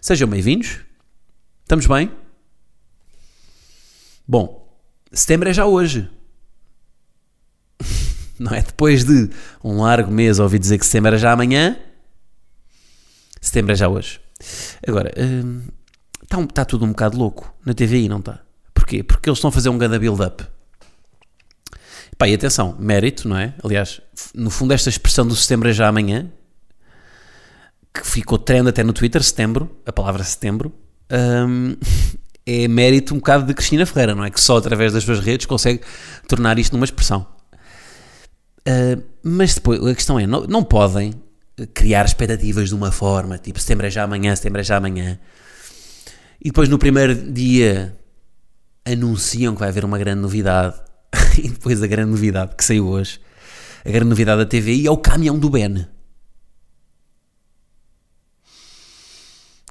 Sejam bem-vindos. Estamos bem? Bom, setembro é já hoje. Não é? Depois de um largo mês ouvi dizer que setembro era já amanhã. Setembro é já hoje. Agora, está um, tá tudo um bocado louco na TVI, não está? Porquê? Porque eles estão a fazer um grande build-up. Pá, e atenção, mérito, não é? Aliás, no fundo, esta expressão do setembro é já amanhã, que ficou trend até no Twitter, setembro, a palavra setembro, hum, é mérito um bocado de Cristina Ferreira, não é? Que só através das suas redes consegue tornar isto numa expressão. Uh, mas depois, a questão é, não, não podem criar expectativas de uma forma, tipo setembro é já amanhã, setembro é já amanhã, e depois no primeiro dia anunciam que vai haver uma grande novidade, e depois a grande novidade que saiu hoje, a grande novidade da TVI é o caminhão do Ben.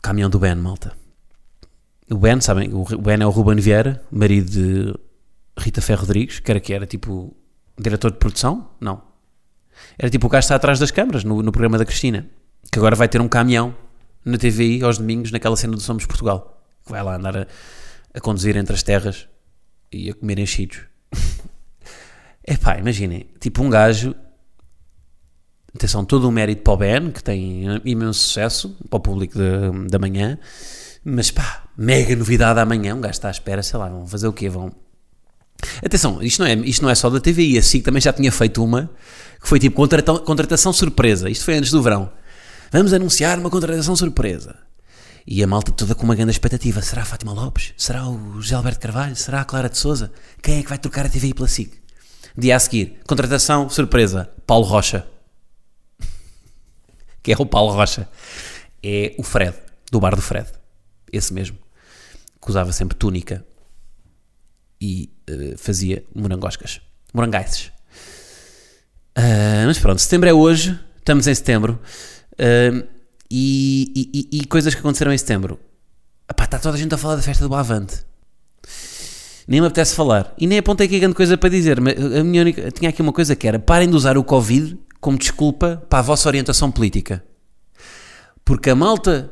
Caminhão do Ben, malta. O Ben, sabem, o Ben é o Ruben Vieira, marido de Rita Ferro Rodrigues, que era que era tipo diretor de produção? Não. Era tipo o gajo que está atrás das câmaras no, no programa da Cristina, que agora vai ter um caminhão na TVI aos domingos, naquela cena do Somos Portugal, que vai lá andar a, a conduzir entre as terras e a comer enchidos. Epá, imaginem, tipo um gajo, atenção, todo o mérito para o Ben, que tem imenso sucesso para o público da manhã, mas pá, mega novidade amanhã, um gajo está à espera, sei lá, vão fazer o quê? Vão... Atenção, isto não, é, isto não é só da TVI, a SIC também já tinha feito uma, que foi tipo contratação, contratação surpresa, isto foi antes do verão. Vamos anunciar uma contratação surpresa. E a malta toda com uma grande expectativa. Será a Fátima Lopes? Será o José Alberto Carvalho? Será a Clara de Souza? Quem é que vai trocar a TVI pela SIC? Dia a seguir, contratação, surpresa, Paulo Rocha. Que é o Paulo Rocha. É o Fred, do bar do Fred. Esse mesmo. Que usava sempre túnica e uh, fazia morangoscas. Morangaices. Uh, mas pronto, setembro é hoje. Estamos em setembro. Uh, e, e, e, coisas que aconteceram em setembro. Epá, está toda a gente a falar da festa do Avante. Nem me apetece falar. E nem apontei aqui grande coisa para dizer. Mas a minha única, tinha aqui uma coisa que era: parem de usar o Covid como desculpa para a vossa orientação política. Porque a malta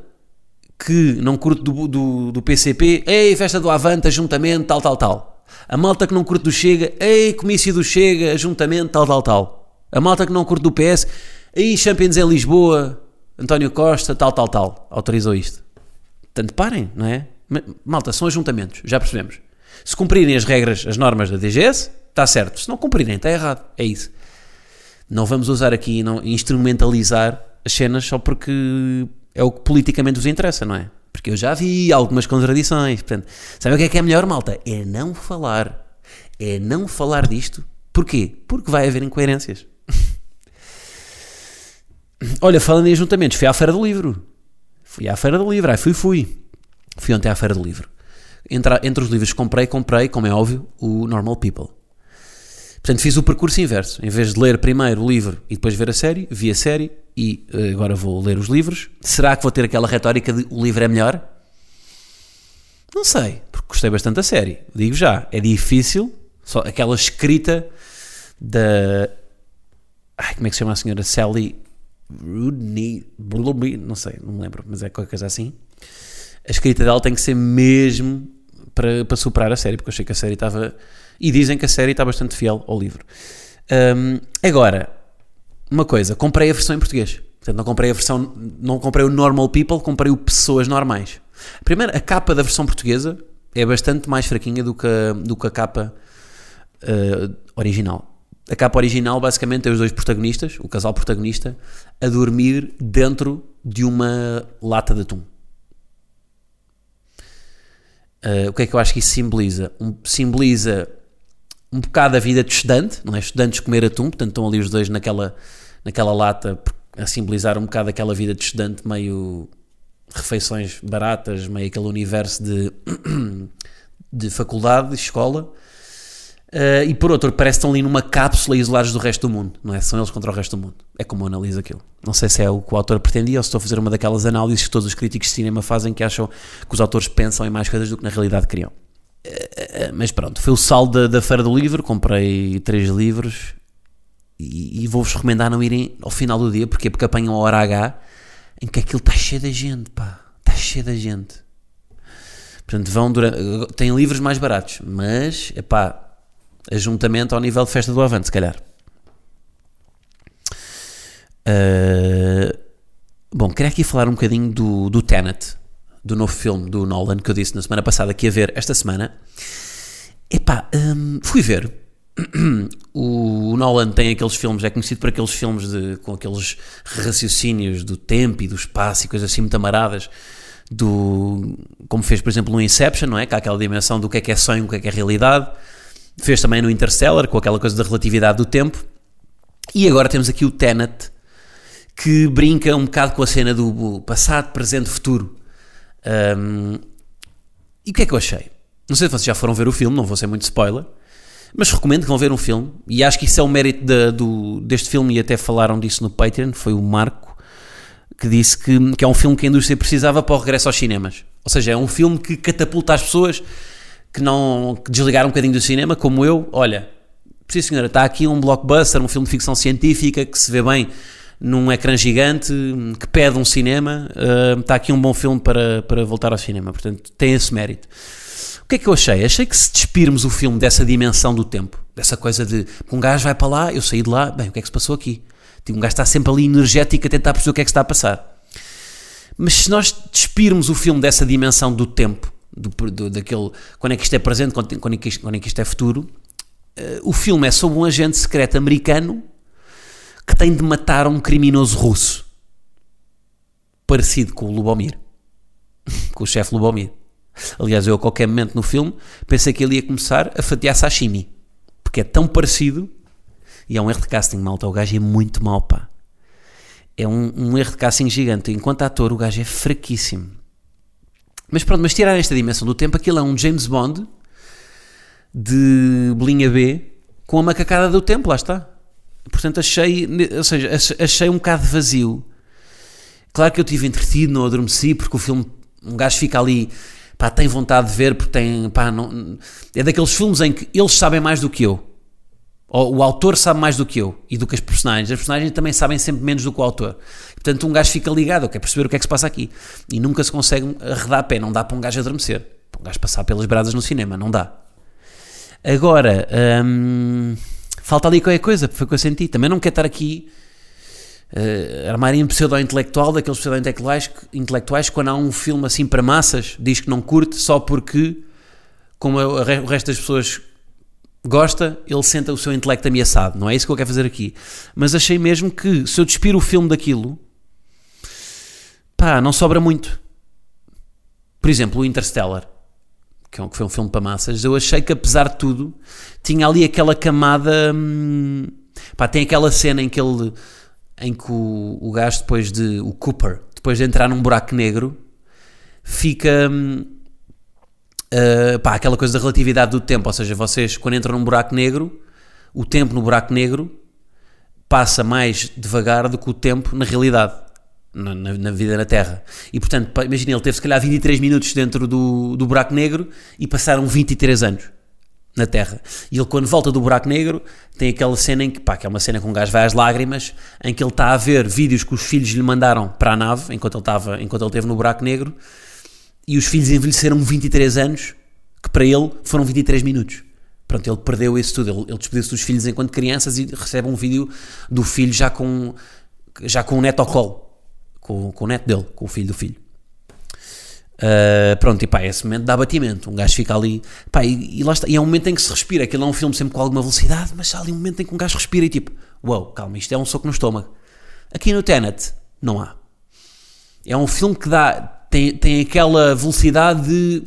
que não curte do, do, do PCP, ei, festa do Avante, ajuntamento, tal, tal, tal. A malta que não curte do Chega, ei, comício do Chega, ajuntamento, tal, tal, tal. A malta que não curte do PS, ei, Champions em Lisboa, António Costa, tal, tal, tal, autorizou isto. Portanto, parem, não é? Malta, são ajuntamentos, já percebemos. Se cumprirem as regras, as normas da DGS, está certo. Se não cumprirem, está errado. É isso. Não vamos usar aqui, não instrumentalizar as cenas só porque é o que politicamente vos interessa, não é? Porque eu já vi algumas contradições. Portanto, sabe o que é que é melhor, malta? É não falar. É não falar disto. Porquê? Porque vai haver incoerências. Olha, falando em ajuntamentos, fui à Feira do Livro. Fui à Feira do Livro, aí fui, fui. Fui ontem à Feira do Livro. Entre, entre os livros que comprei, comprei, como é óbvio, o Normal People. Portanto, fiz o percurso inverso. Em vez de ler primeiro o livro e depois ver a série, vi a série e uh, agora vou ler os livros. Será que vou ter aquela retórica de o livro é melhor? Não sei, porque gostei bastante da série. Digo já, é difícil. Só aquela escrita da. Ai, como é que se chama a senhora? Sally Rudney, não sei, não me lembro, mas é qualquer coisa assim. A escrita dela tem que ser mesmo para, para superar a série, porque eu achei que a série estava. E dizem que a série está bastante fiel ao livro. Um, agora, uma coisa, comprei a versão em português. Portanto, não comprei a versão, não comprei o Normal People, comprei o Pessoas Normais. Primeiro, a capa da versão portuguesa é bastante mais fraquinha do que, a, do que a capa uh, original. A capa original basicamente é os dois protagonistas, o casal protagonista, a dormir dentro de uma lata de atum. Uh, o que é que eu acho que isso simboliza? Um, simboliza um bocado a vida de estudante, não é? Estudantes comer atum, portanto estão ali os dois naquela, naquela lata a simbolizar um bocado aquela vida de estudante meio refeições baratas, meio aquele universo de, de faculdade, de escola. Uh, e por outro, parece que estão ali numa cápsula isolados do resto do mundo, não é? São eles contra o resto do mundo. É como eu analiso aquilo. Não sei se é o que o autor pretendia ou se estou a fazer uma daquelas análises que todos os críticos de cinema fazem que acham que os autores pensam em mais coisas do que na realidade criam. Mas pronto, foi o saldo da, da Feira do Livro. Comprei três livros e, e vou-vos recomendar não irem ao final do dia, porque porque apanham a hora H em que aquilo está cheio de gente, pá, está cheio de gente. Portanto, vão durante. Têm livros mais baratos, mas, é pá, ajuntamento ao nível de festa do Avante, se calhar. Uh, bom, queria aqui falar um bocadinho do, do Tenet, do novo filme do Nolan que eu disse na semana passada que ia ver esta semana. Epá, um, fui ver. o Nolan tem aqueles filmes, é conhecido por aqueles filmes de, com aqueles raciocínios do tempo e do espaço e coisas assim muito amaradas, do, como fez, por exemplo, no Inception, não é? Que há aquela dimensão do que é que é sonho, o que é que é realidade. Fez também no Interstellar, com aquela coisa da relatividade do tempo. E agora temos aqui o Tenet, que brinca um bocado com a cena do passado, presente, futuro. Um, e o que é que eu achei? Não sei se vocês já foram ver o filme, não vou ser muito spoiler, mas recomendo que vão ver um filme. E acho que isso é o mérito de, do, deste filme, e até falaram disso no Patreon. Foi o Marco que disse que, que é um filme que a indústria precisava para o regresso aos cinemas. Ou seja, é um filme que catapulta as pessoas que não que desligaram um bocadinho do cinema, como eu, olha, sim senhora, está aqui um blockbuster, um filme de ficção científica que se vê bem num ecrã gigante, que pede um cinema, uh, está aqui um bom filme para, para voltar ao cinema, portanto tem esse mérito. O que é que eu achei? Achei que se despirmos o filme dessa dimensão do tempo, dessa coisa de um gajo vai para lá, eu saí de lá, bem, o que é que se passou aqui? Tipo, um gajo está sempre ali energético a tentar perceber o que é que está a passar. Mas se nós despirmos o filme dessa dimensão do tempo do, do, daquele, quando é que isto é presente, quando, quando, é, que isto, quando é que isto é futuro. Uh, o filme é sobre um agente secreto americano que tem de matar um criminoso russo, parecido com o Lubomir, com o chefe Lubomir. Aliás, eu a qualquer momento no filme pensei que ele ia começar a fatiar sashimi, porque é tão parecido e é um erro de casting, malta. O gajo é muito mau, pá. É um, um erro de casting gigante. Enquanto ator, o gajo é fraquíssimo. Mas pronto, mas tirar esta dimensão do tempo, aquilo é um James Bond de bolinha B com a macacada do tempo, lá está. Portanto, achei, ou seja, achei um bocado vazio. Claro que eu tive entretido, não adormeci, porque o filme, um gajo fica ali, pá, tem vontade de ver, porque tem, pá, não, é daqueles filmes em que eles sabem mais do que eu. Ou o autor sabe mais do que eu e do que as personagens. As personagens também sabem sempre menos do que o autor. Portanto, um gajo fica ligado, quer perceber o que é que se passa aqui. E nunca se consegue arredar a pé. Não dá para um gajo adormecer. Para um gajo passar pelas brasas no cinema. Não dá. Agora, hum, falta ali qualquer coisa. Foi o que eu senti. Também não quero estar aqui uh, armar pseudo-intelectual daqueles pseudo-intelectuais intelectuais, quando há um filme assim para massas, diz que não curte só porque, como o resto das pessoas gosta, ele senta o seu intelecto ameaçado. Não é isso que eu quero fazer aqui. Mas achei mesmo que se eu despiro o filme daquilo, pá, não sobra muito. Por exemplo, o Interstellar, que é foi um filme para massas, eu achei que apesar de tudo, tinha ali aquela camada. Hum, pá, tem aquela cena em que ele. em que o, o gajo, depois de. o Cooper, depois de entrar num buraco negro, fica. Hum, uh, pá, aquela coisa da relatividade do tempo, ou seja, vocês quando entram num buraco negro, o tempo no buraco negro passa mais devagar do que o tempo na realidade, na, na, vida na Terra. E portanto, imagina, ele teve se calhar 23 minutos dentro do, do buraco negro e passaram 23 anos na Terra. E ele, quando volta do buraco negro, tem aquela cena em que, pá, que é uma cena com um gajo vai às lágrimas, em que ele está a ver vídeos que os filhos lhe mandaram para a nave, enquanto ele, estava, enquanto ele esteve no buraco negro, e os filhos envelheceram 23 anos, que para ele foram 23 minutos. Pronto, ele perdeu isso tudo. Ele, ele despediu-se dos filhos enquanto crianças e recebe um vídeo do filho já com, já com o neto ao colo, com, com o neto dele, com o filho do filho. Uh, pronto, e pá, esse momento dá batimento. Um gajo fica ali, pá, e, e, lá está. E é um momento em que se respira. Aquilo é um filme sempre com alguma velocidade, mas há ali um momento em que um gajo respira e tipo, uau, wow, calma, isto é um soco no estômago. Aqui no Tenet, não há. É um filme que dá, tem, tem aquela velocidade de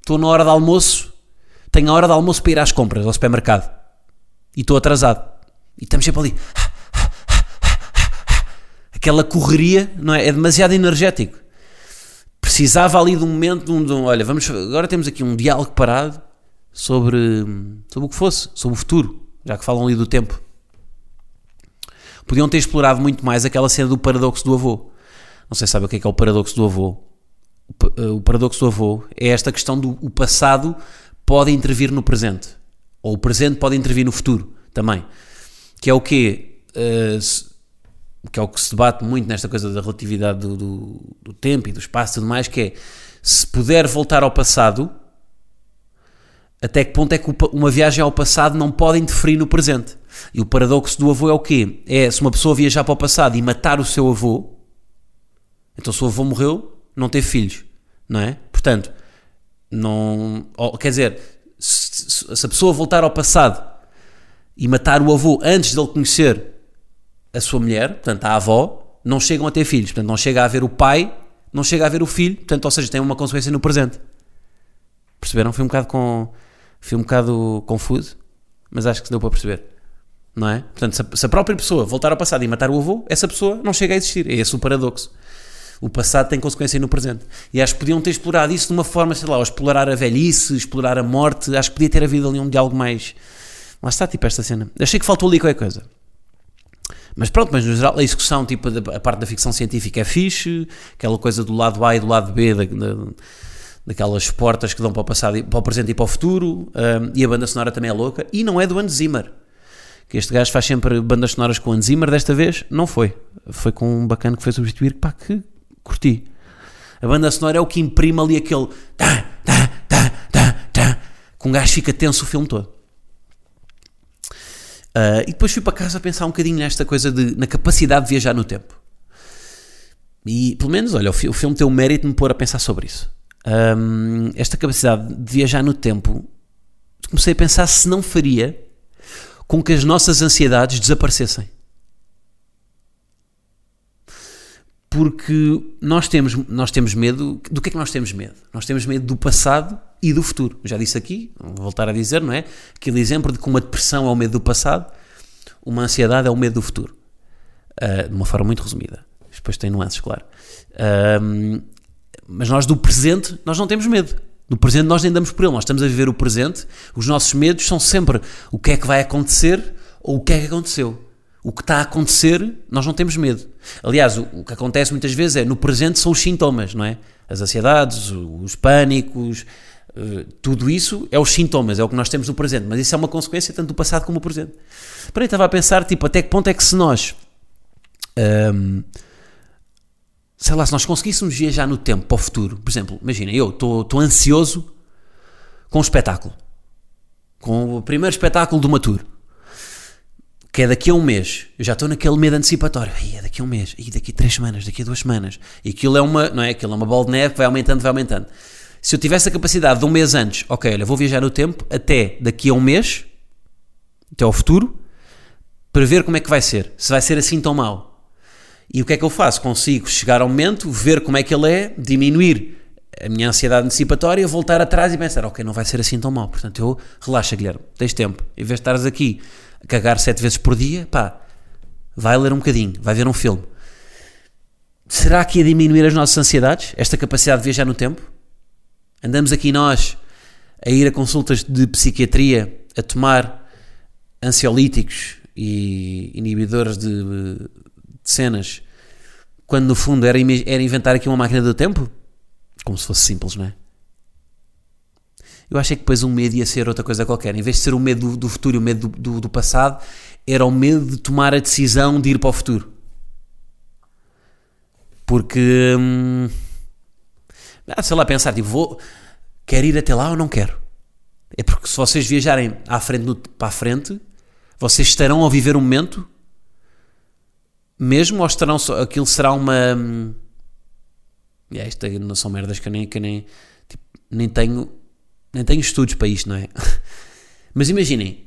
estou na hora de almoço, tenho a hora de almoço para ir às compras ao supermercado e estou atrasado. E estamos sempre ali. Aquela correria, não é? É demasiado energético. precisava ali de um momento, de um, de um- olha, vamos, agora temos aqui um diálogo parado sobre, sobre o que fosse, sobre o futuro, já que falam ali do tempo. Podiam ter explorado muito mais aquela cena do paradoxo do avô. Não sei se sabe o que é, que é o paradoxo do avô. O, eh, paradoxo do avô é esta questão do o passado pode intervir no presente, ou o presente pode intervir no futuro também. Que é o quê? Se- que é o que se debate muito nesta coisa da relatividade do, do, do tempo e do espaço e tudo mais, que é se puder voltar ao passado, até que ponto é que uma viagem ao passado não pode interferir no presente? E o paradoxo do avô é o quê? É se uma pessoa viajar para o passado e matar o seu avô, então se o avô morreu, não teve filhos, não é? Portanto, não, quer dizer, se- se a pessoa voltar ao passado e matar o avô antes de ele conhecer a sua mulher, portanto a avó, não chegam a ter filhos, portanto não chega a haver o pai, não chega a haver o filho, portanto, ou seja, tem uma consequência no presente. Perceberam? Foi um bocado com, foi um bocado confuso, mas acho que se deu para perceber. Não é? Portanto, se a, se a própria pessoa voltar ao passado e matar o avô, essa pessoa não chega a existir. É esse o paradoxo. O passado tem consequência no presente. E acho que podiam ter explorado isso de uma forma, sei lá, explorar a velhice, explorar a morte. Acho que podia ter havido ali um diálogo mais. Lá está, tipo, esta cena. Achei que faltou ali qualquer coisa. Mas pronto, mas no geral a execução, tipo, a parte da ficção científica é fixe, aquela coisa do lado A e do lado B, da, da- daquelas portas que dão para o passado, para o presente e para o futuro, hum, e a banda sonora também é louca, e não é do Hans Zimmer, que este gajo faz sempre bandas sonoras com Hans Zimmer, desta vez não foi, foi com um bacana que foi substituir, pá, que curti. A banda sonora é o que imprime ali aquele tá, tá, tá, tá, tá, que um gajo fica tenso o filme todo. Ah, e depois fui para casa a pensar um bocadinho nesta coisa de, na capacidade de viajar no tempo. E pelo menos, olha, o, fi- o filme tem o mérito de me pôr a pensar sobre isso. Ahm, esta capacidade de viajar no tempo, comecei a pensar se não faria com que as nossas ansiedades desaparecessem. Porque nós temos, nós temos medo. Do que é que nós temos medo? Nós temos medo do passado e do futuro. Já disse aqui, vou voltar a dizer, não é? Aquele exemplo de que uma depressão é o medo do passado, uma ansiedade é o medo do futuro. Ah, de uma forma muito resumida. Depois tem nuances, claro. Ahm, mas nós do presente, nós não temos medo. Do presente nós nem damos por ele. Nós estamos a viver o presente. Os nossos medos são sempre o que é que vai acontecer ou o que é que aconteceu. O que está a acontecer, nós não temos medo. Aliás, o, o que acontece muitas vezes é, no presente são os sintomas, não é? As ansiedades, os pânicos, eh, tudo isso é os sintomas, é o que nós temos no presente. Mas isso é uma consequência tanto do passado como do presente. Porém, estava a pensar, tipo, até que ponto é que se nós Ahm, sei lá, se nós conseguíssemos viajar no tempo para o futuro, por exemplo, imagina, eu estou ansioso com um espetáculo, com o primeiro espetáculo de uma tour, que é daqui a um mês, eu já estou naquele medo antecipatório, é daqui a um mês, daqui a três semanas, daqui a duas semanas, e aquilo é uma, não é, aquilo é uma bola de neve vai aumentando, vai aumentando. Se eu tivesse a capacidade de um mês antes, ok, olha, vou viajar no tempo até daqui a um mês, até ao futuro, para ver como é que vai ser, se vai ser assim tão mau. E o que é que eu faço? Consigo chegar ao momento, ver como é que ele é, diminuir a minha ansiedade antecipatória, voltar atrás e pensar, ok, não vai ser assim tão mal. Portanto, eu relaxa, Guilherme, tens tempo. Em vez de estares aqui cagar sete vezes por dia, pá, vai ler um bocadinho, vai ver um filme. Será que ia diminuir as nossas ansiedades? Esta capacidade de viajar no tempo? Andamos aqui nós a ir a consultas de psiquiatria, a tomar ansiolíticos e inibidores de, de cenas, quando no fundo era, era inventar aqui uma máquina do tempo? Como se fosse simples, não é? Eu achei que depois o medo ia ser outra coisa qualquer. Em vez de ser o medo do, futuro e o medo do, do- do passado, era o medo de tomar a decisão de ir para o futuro. Porque, hum, ah, sei lá, pensar, tipo, vou, quero ir até lá ou não quero? É porque se vocês viajarem à frente, no- para a frente, vocês estarão a viver um momento mesmo ou estarão só, aquilo será uma hum, yeah, isto não são merdas que eu nem, que nem, tipo, nem tenho nem tenho estudos para isto, não é? Mas imaginem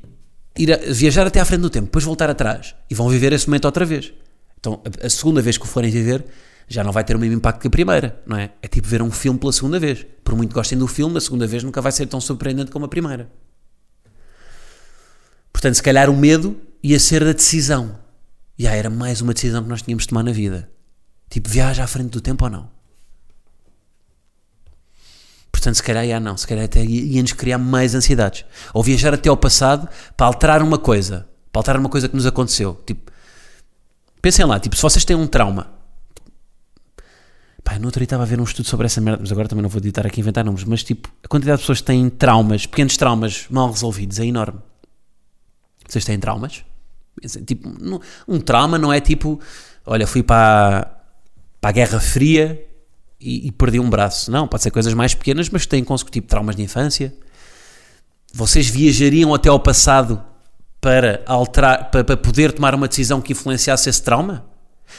ir a- viajar até à frente do tempo, depois voltar atrás e vão viver esse momento outra vez. Então a, a segunda vez que o forem viver já não vai ter o mesmo impacto que a primeira, não é? É tipo ver um filme pela segunda vez. Por muito que gostem do filme, a segunda vez nunca vai ser tão surpreendente como a primeira. Portanto, se calhar o medo ia ser da decisão. E ah, era mais uma decisão que nós tínhamos de tomar na vida. Tipo, viaja à frente do tempo ou não? Portanto, se calhar, já não, se calhar até ia-nos criar mais ansiedades. Ou viajar até ao passado para alterar uma coisa, para alterar uma coisa que nos aconteceu. Tipo, pensem lá, tipo, se vocês têm um trauma, Pá, no outro dia estava a ver um estudo sobre essa merda, mas agora também não vou editar aqui inventar números, mas tipo, a quantidade de pessoas que têm traumas, pequenos traumas mal resolvidos é enorme. Vocês têm traumas? Tipo, um trauma não é tipo, olha, fui para, para a Guerra Fria e, e, perdi um braço. Não, pode ser coisas mais pequenas, mas têm consecutivo traumas de infância. Vocês viajariam até ao passado para alterar, para, para poder tomar uma decisão que influenciasse esse trauma?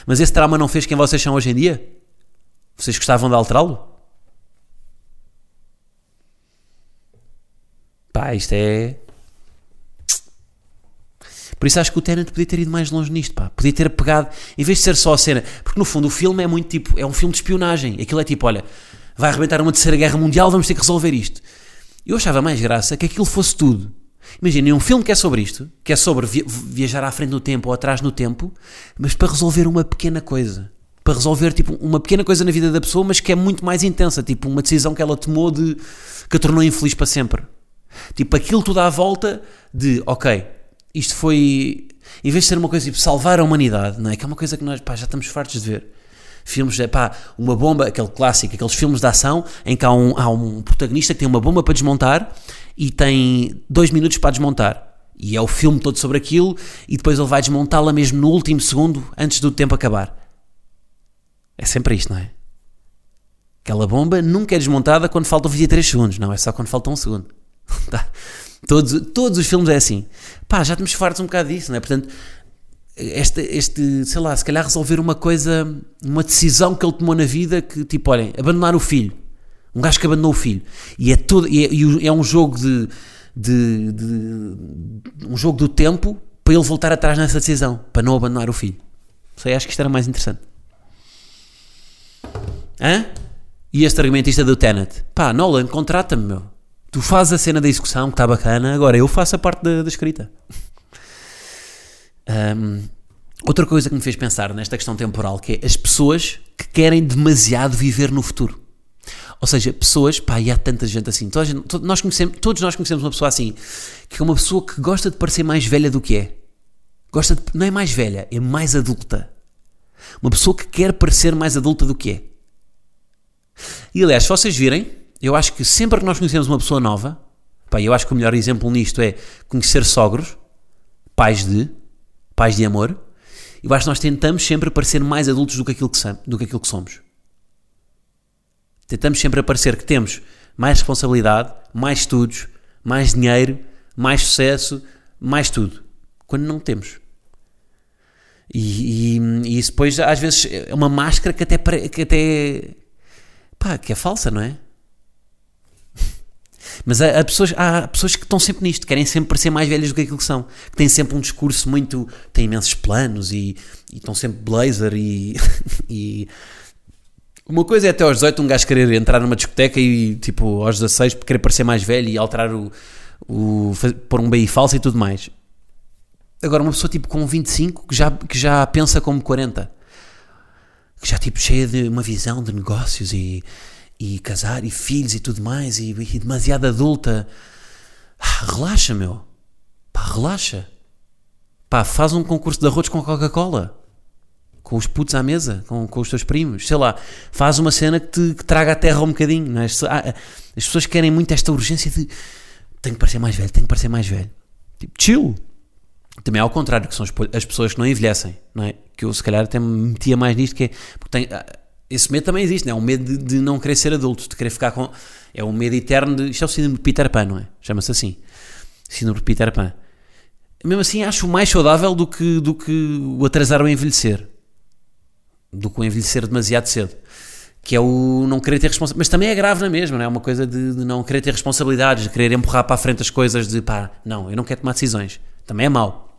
Mas esse trauma não fez quem vocês são hoje em dia? Vocês gostavam de alterá-lo? Pá, isto é. Por isso acho que o Tenant podia ter ido mais longe nisto, pá. Podia ter pegado, em vez de ser só a cena. Porque no fundo o filme é muito tipo. É um filme de espionagem. Aquilo é tipo, olha, vai arrebentar uma terceira guerra mundial, vamos ter que resolver isto. Eu achava mais graça que aquilo fosse tudo. Imaginem um filme que é sobre isto, que é sobre viajar à frente no tempo ou atrás no tempo, mas para resolver uma pequena coisa para resolver tipo uma pequena coisa na vida da pessoa, mas que é muito mais intensa, tipo uma decisão que ela tomou de que a tornou infeliz para sempre. Tipo aquilo tudo à volta de, ok, isto foi em vez de ser uma coisa tipo salvar a humanidade, não é? Que é uma coisa que nós pá, já estamos fartos de ver. Filmes de pá, uma bomba, aquele clássico, aqueles filmes de ação em que há um, há um protagonista que tem uma bomba para desmontar e tem dois minutos para desmontar. E é o filme todo sobre aquilo, e depois ele vai desmontá-la mesmo no último segundo antes do tempo acabar. É sempre isto, não é? Aquela bomba nunca é desmontada quando faltam 23 segundos, não, é só quando falta um segundo. Todos, todos os filmes é assim. Pá, já estamos fartos um bocado disso, não é? Portanto, este, este, sei lá, se calhar resolver uma coisa, uma decisão que ele tomou na vida que, tipo, olhem, abandonar o filho. Um gajo que abandonou o filho. E é, todo, e é, é um jogo de, de, de, um jogo do tempo para ele voltar atrás nessa decisão, para não abandonar o filho. Sei, acho que isto era mais interessante. Hã? E este argumentista do Tenet? Pá, Nolan, contrata-me, meu. Tu fazes a cena da execução, que está bacana, agora eu faço a parte da, da escrita. Um, outra coisa que me fez pensar nesta questão temporal, que é as pessoas que querem demasiado viver no futuro. Ou seja, pessoas, pá, e há tanta gente assim. Todos nós conhecemos, todos nós conhecemos uma pessoa assim, que é uma pessoa que gosta de parecer mais velha do que é. Gosta de, não é mais velha, é mais adulta. Uma pessoa que quer parecer mais adulta do que é. E aliás, se vocês virem, eu acho que sempre que nós conhecemos uma pessoa nova, pá, eu acho que o melhor exemplo nisto é conhecer sogros, pais de, pais de amor, eu acho que nós tentamos sempre parecer mais adultos do que aquilo que, do que, aquilo que somos. Tentamos sempre parecer que temos mais responsabilidade, mais estudos, mais dinheiro, mais sucesso, mais tudo. Quando não temos. E, e, e, isso depois às vezes é uma máscara que até, que até pá, que é falsa, não é? Mas há, há, pessoas, há pessoas que estão sempre nisto, querem sempre parecer mais velhas do que aquilo que são, que têm sempre um discurso muito. têm imensos planos e, e estão sempre blazer e, e. Uma coisa é até aos 18 um gajo querer entrar numa discoteca e tipo aos 16 querer parecer mais velho e alterar o. o pôr um BI falso e tudo mais. Agora, uma pessoa tipo com 25 que já, que já pensa como 40 que já tipo cheia de uma visão de negócios e, e casar e filhos e tudo mais e, e demasiado adulta. Ah, relaxa, meu. Pá, relaxa. Pá, faz um concurso de arroz com Coca-Cola. Com os putos à mesa, com, com os teus primos. Sei lá, faz uma cena que te que traga a terra um bocadinho. Não é? as, ah, as pessoas querem muito esta urgência de tenho que parecer mais velho, tenho que parecer mais velho. Tipo, chill. Também ao contrário, que são as pessoas que não envelhecem, não é? Que eu se calhar até me metia mais nisto, que é, porque tem, ah, esse medo também existe, não é? O medo de, de, não querer ser adulto, de querer ficar com. É um medo eterno de. Isto é o síndrome de Peter Pan, não é? Chama-se assim. Síndrome de Peter Pan. Mesmo assim, acho mais saudável do que, do que o atrasar o envelhecer. Do que o envelhecer demasiado cedo. Que é o não querer ter responsabilidade. Mas também é grave na mesma, não é? Uma coisa de, de não querer ter responsabilidades, de querer empurrar para a frente as coisas, de pá, não, eu não quero tomar decisões. Também é mau.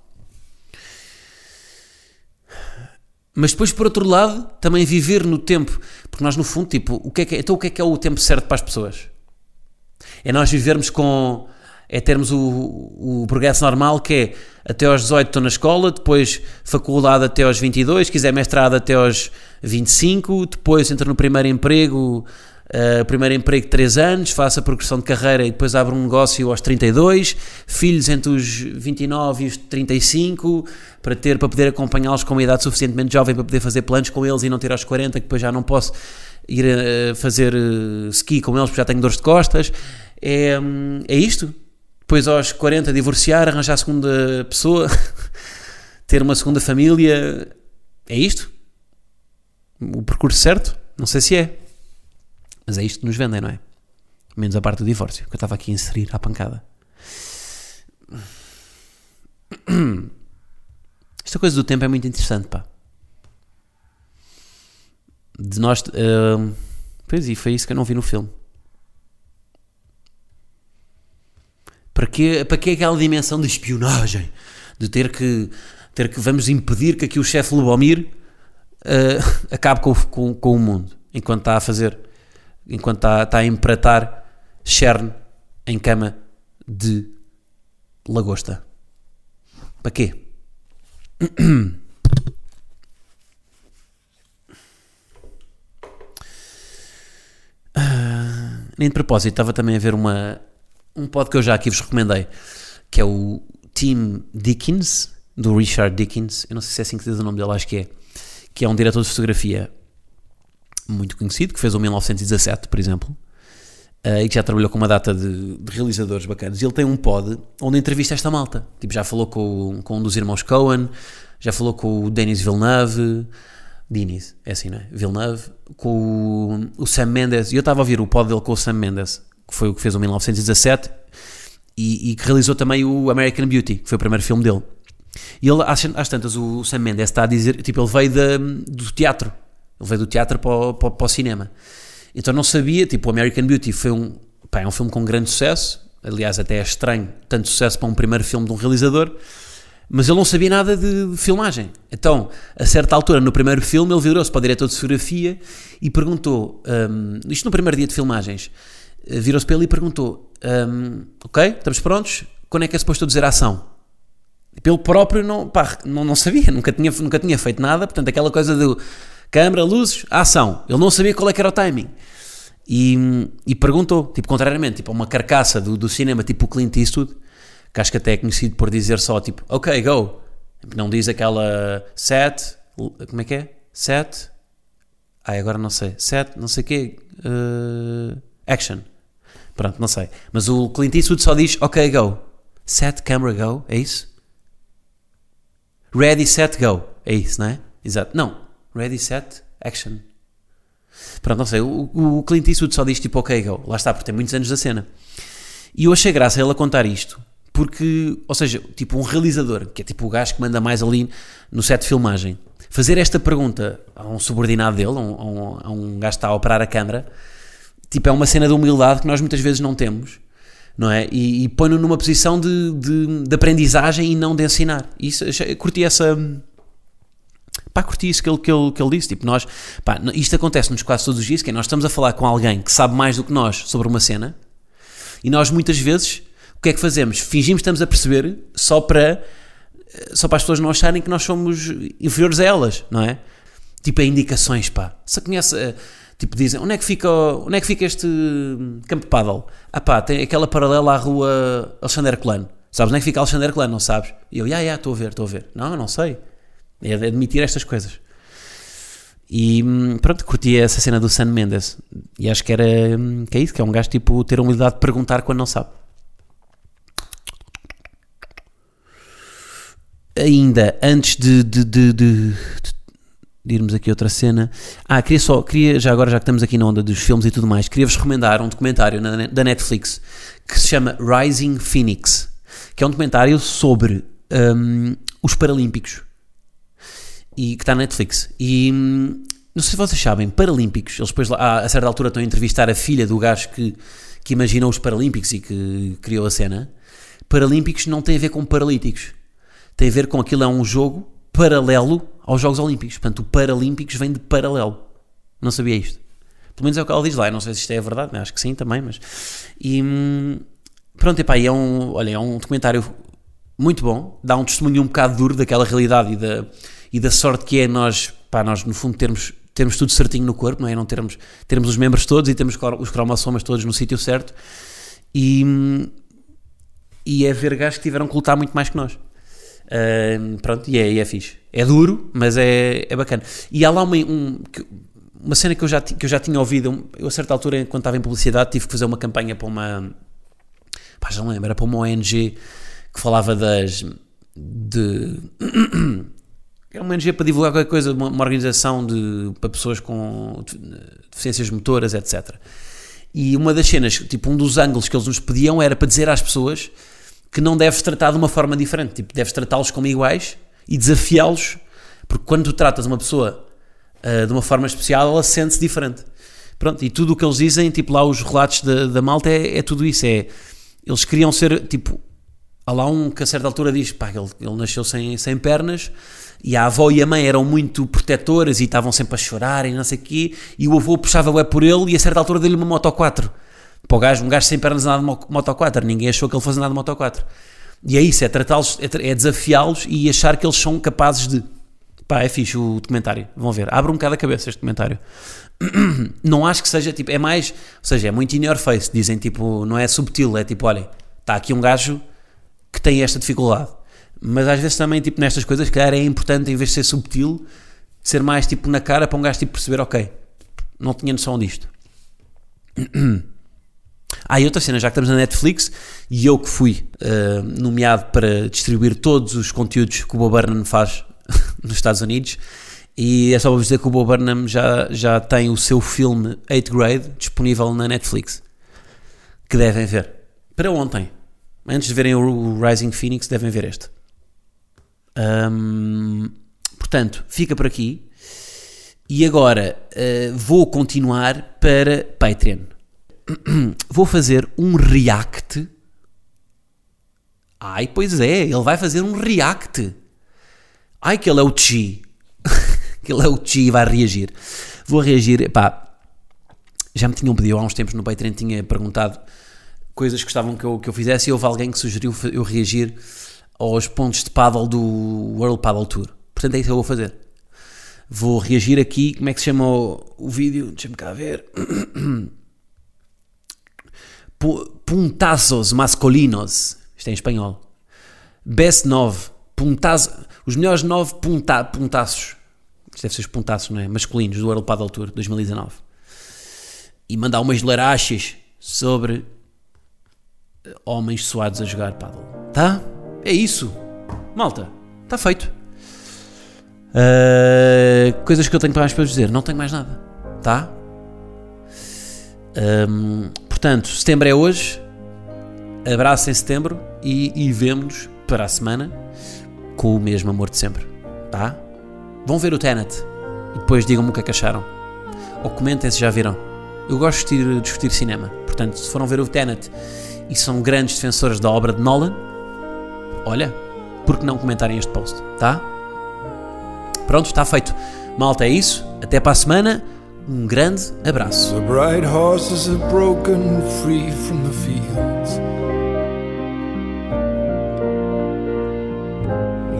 Mas depois, por outro lado, também viver no tempo. Porque nós, no fundo, tipo, o que é que é, então o que é que é o tempo certo para as pessoas? É nós vivermos com. É termos o, o progresso normal que é até aos 18 estou na escola, depois faculdade até aos 22, quiser mestrado até aos 25, depois entro no primeiro emprego Uh, primeiro emprego 3 anos, faço a progressão de carreira e depois abro um negócio aos 32, filhos entre os 29 e os 35, para ter para poder acompanhá-los com uma idade suficientemente jovem para poder fazer planos com eles e não ter aos 40, que depois já não posso ir a fazer uh, ski com eles porque já tenho dores de costas. É, hum, é isto. Depois aos 40 divorciar, arranjar a segunda pessoa, ter uma segunda família. É isto? O percurso certo? Não sei se é. Mas é isto que nos vendem, não é? Menos a parte do divórcio, que eu estava aqui a inserir à pancada. Esta coisa do tempo é muito interessante, pá. De nós. Uh, pois e foi isso que eu não vi no filme. Para que, para que aquela dimensão de espionagem? De ter que, ter que vamos impedir que aqui o chefe Lubomir uh, acabe com, com, com o mundo enquanto está a fazer enquanto está, está a empratar cherne em cama de lagosta. Para quê? Uh, nem de propósito, estava também a ver uma, um pod que eu já aqui vos recomendei, que é o Tim Dickens, do Richard Dickens. Eu não sei se é assim que diz o nome dele, acho que é. Que é um diretor de fotografia muito conhecido, que fez o 1917, por exemplo, uh, e que já trabalhou com uma data de, de, realizadores bacanas. E ele tem um pod onde entrevista esta malta. Tipo, já falou com, com um dos irmãos Cohen, já falou com o Denis Villeneuve, Denis, é assim, não é? Villeneuve, com o, o Sam Mendes. E eu estava a ouvir o pod dele com o Sam Mendes, que foi o que fez o 1917, e, e que realizou também o American Beauty, que foi o primeiro filme dele. E ele, às, às tantas, o Sam Mendes está a dizer, tipo, ele veio de, do teatro, ele veio do teatro para o, para, para o cinema. Então não sabia, tipo, American Beauty foi um, pá, é um filme com grande sucesso, aliás até é estranho, tanto sucesso para um primeiro filme de um realizador, mas ele não sabia nada de, de filmagem. Então, a certa altura, no primeiro filme, ele virou-se para o diretor de fotografia e perguntou, um, isto no primeiro dia de filmagens, eh, virou-se para ele e perguntou, um, ok, estamos prontos, quando é que é suposto dizer a ação? Pelo próprio não, pá, não, não sabia, nunca tinha, nunca tinha feito nada, portanto aquela coisa do câmera, luzes, ação. Ele não sabia qual é que era o timing. E, e perguntou, tipo, contrariamente, tipo, uma carcaça do, do cinema, tipo o Clint Eastwood, que acho que até é conhecido por dizer só, tipo, ok, go. Não diz aquela set, como é que é? Set, ai, agora não sei, set, não sei o quê, uh, action. Pronto, não sei. Mas o Clint Eastwood só diz, ok, go. Set, camera, go, é isso? Ready, set, go. É isso, não é? Exato. Não, Ready, set, action. Pronto, não sei, o, o Clint Eastwood só diz tipo ok, go. Lá está, porque tem muitos anos da cena. E eu achei graça ele a contar isto, porque, ou seja, tipo um realizador, que é tipo o gajo que manda mais ali no set de filmagem, fazer esta pergunta a um subordinado dele, a um, a um, a gajo que está a operar a câmara, tipo é uma cena de humildade que nós muitas vezes não temos, não é? E, e põe-no numa posição de, de, de, aprendizagem e não de ensinar. Isso, curti essa pá, curti isso que ele, que ele, que ele disse. Tipo, nós, pá, isto acontece-nos quase todos os dias, que é nós estamos a falar com alguém que sabe mais do que nós sobre uma cena e nós muitas vezes, o que é que fazemos? Fingimos que estamos a perceber só para, só para as pessoas não acharem que nós somos inferiores a elas, não é? Tipo, é indicações, pá. Se conhece, eh, tipo, dizem, onde é que fica, onde é que fica este campo de paddle? Ah pá, tem aquela paralela à rua Alexandre Colano. Sabes onde é que fica Alexandre Colano, não sabes? E eu, já, já, estou a ver, estou a ver. Não, não sei. É admitir estas coisas. E hum, pronto, curti essa cena do Sam Mendes. E acho que era hum, que é isso, que é um gajo tipo ter a humildade de perguntar quando não sabe. Ainda antes de, de, de, de, de irmos aqui a outra cena. Ah, queria só, queria, já agora já que estamos aqui na onda dos filmes e tudo mais, queria-vos recomendar um documentário na, da Netflix que se chama Rising Phoenix, que é um documentário sobre um, os Paralímpicos e que está na Netflix. E hum, não sei se vocês sabem, Paralímpicos, eles depois a, a certa altura estão a entrevistar a filha do gajo que, que imaginou os Paralímpicos e que criou a cena. Paralímpicos não tem a ver com paralíticos, tem a ver com aquilo é um jogo paralelo aos Jogos Olímpicos. Portanto, o Paralímpicos vem de paralelo. Não sabia isto. Pelo menos é o que ela diz lá. Eu não sei se isto é verdade, né? acho que sim também, mas. E hum, pronto, epá, é um, olha, é um documentário muito bom, dá um testemunho um bocado duro daquela realidade e da e da sorte que é nós, pá, nós no fundo termos termos tudo certinho no corpo, não é? Não termos, termos os membros todos e termos os cromossomas todos no sítio certo. E, e é ver gajos que tiveram que lutar muito mais que nós. Uh, pronto, e é, e é fixe. É duro, mas é, é bacana. E há lá uma, um, uma cena que eu, já, que eu já tinha ouvido. Eu, a certa altura, quando estava em publicidade, tive que fazer uma campanha para uma. Pá, já não lembro, era para uma ONG que falava das. de. Era uma ONG para divulgar qualquer coisa, uma, uma organização de, para pessoas com deficiências motoras, etc. E uma das cenas, tipo, um dos ângulos que eles nos pediam era para dizer às pessoas que não deves tratar de uma forma diferente. Tipo, deves tratá-los como iguais e desafiá-los, porque quando tu tratas uma pessoa uh, de uma forma especial, ela sente-se diferente. Pronto, e tudo o que eles dizem, tipo lá os relatos da, da malta, é, é, tudo isso. É, eles queriam ser, tipo, há lá um que a certa altura diz, pá, ele, ele nasceu sem, sem pernas, e a avó e a mãe eram muito protetoras e estavam sempre a chorar e não sei o quê, e o avô puxava o é por ele e a certa altura deu-lhe uma moto 4 para o gajo, um gajo sem pernas andar de Moto 4, ninguém achou que ele fosse andar de Moto 4. E é isso, é tratá-los, é, é desafiá-los e achar que eles são capazes de. Pá, é fixe o documentário. Vão ver. Abre um bocado a cabeça este documentário. Não acho que seja tipo. É mais. Ou seja, é muito in your face. Dizem tipo. Não é subtil. É tipo, olha, está aqui um gajo que tem esta dificuldade. Mas às vezes também, tipo, nestas coisas, calhar é importante, em vez de ser subtil, ser mais tipo na cara para um gajo tipo perceber, ok, não tinha noção disto. Ah, e outra cena, já que estamos na Netflix, e eu que fui uh, nomeado para distribuir todos os conteúdos que o Bob Burnham faz nos Estados Unidos, e é só para dizer que o Bob Burnham já, já tem o seu filme 8 Grade disponível na Netflix, que devem ver. Para ontem, antes de verem o Rising Phoenix, devem ver este. Um, portanto, fica por aqui. E agora uh, vou continuar para Patreon vou fazer um react. Ai, pois é, ele vai fazer um react. Ai, que ele é o Chi. que ele é o Chi e vai reagir. Vou reagir, pá. Já me tinham pedido há uns tempos no Patreon, tinha perguntado coisas que gostavam que eu, que eu fizesse e houve alguém que sugeriu eu reagir aos pontos de paddle do World Paddle Tour. Portanto, é isso que eu vou fazer. Vou reagir aqui. Como é que se chama o, o vídeo? Deixa-me cá ver. puntazos masculinos. Isto é em espanhol. Best 9. Puntaz, os melhores 9 punta, puntaços. Isto deve ser os puntaços, não é? Masculinos do World Paddle Tour 2019. E mandar umas larachas sobre eh, homens suados a jogar paddle. Tá? É isso. Malta, está feito. Uh, coisas que eu tenho mais para dizer. Não tenho mais nada. Tá? Um, Portanto, setembro é hoje, abraço em setembro e, e vemo-nos para a semana com o mesmo amor de sempre, tá? Vão ver o Tenet e depois digam-me o que é que acharam. Ou comentem se já viram. Eu gosto de discutir cinema, portanto, se foram ver o Tenet e são grandes defensores da obra de Nolan, olha, por que não comentarem este post, tá? Pronto, está feito. Malta, é isso. Até para a semana. Um grande abraço.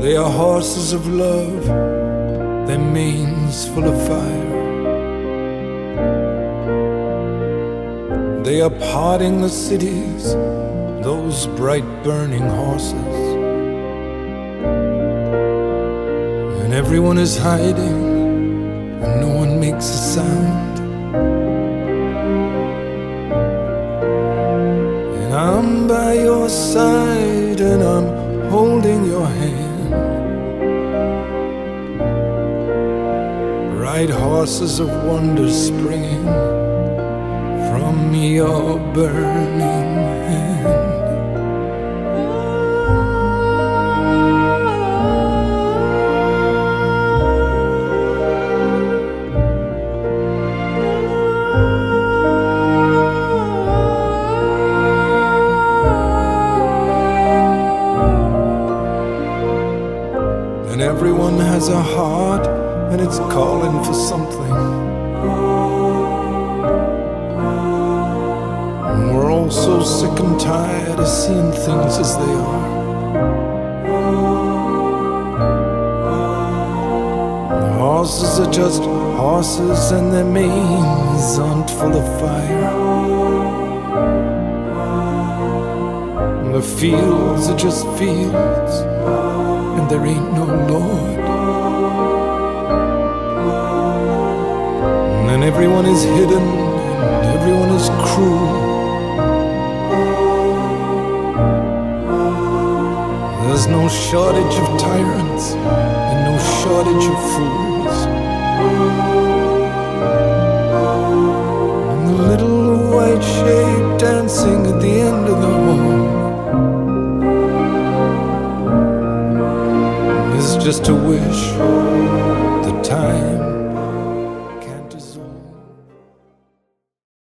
They are horses of love, their manes full of fire. They are parting the cities, those bright burning horses. Everyone is hiding and no one makes a sound. And I'm by your side and I'm holding your hand. Bright horses of wonder springing from your burning has a heart and it's calling for something. And we're all so sick and tired of seeing things as they are. The houses are just horses and their manes aren't full of fire. And The fields are just fields and there ain't no Lord. Everyone is hidden and everyone is cruel. There's no shortage of tyrants and no shortage of fools. And the little white shape dancing at the end of the hall is just a wish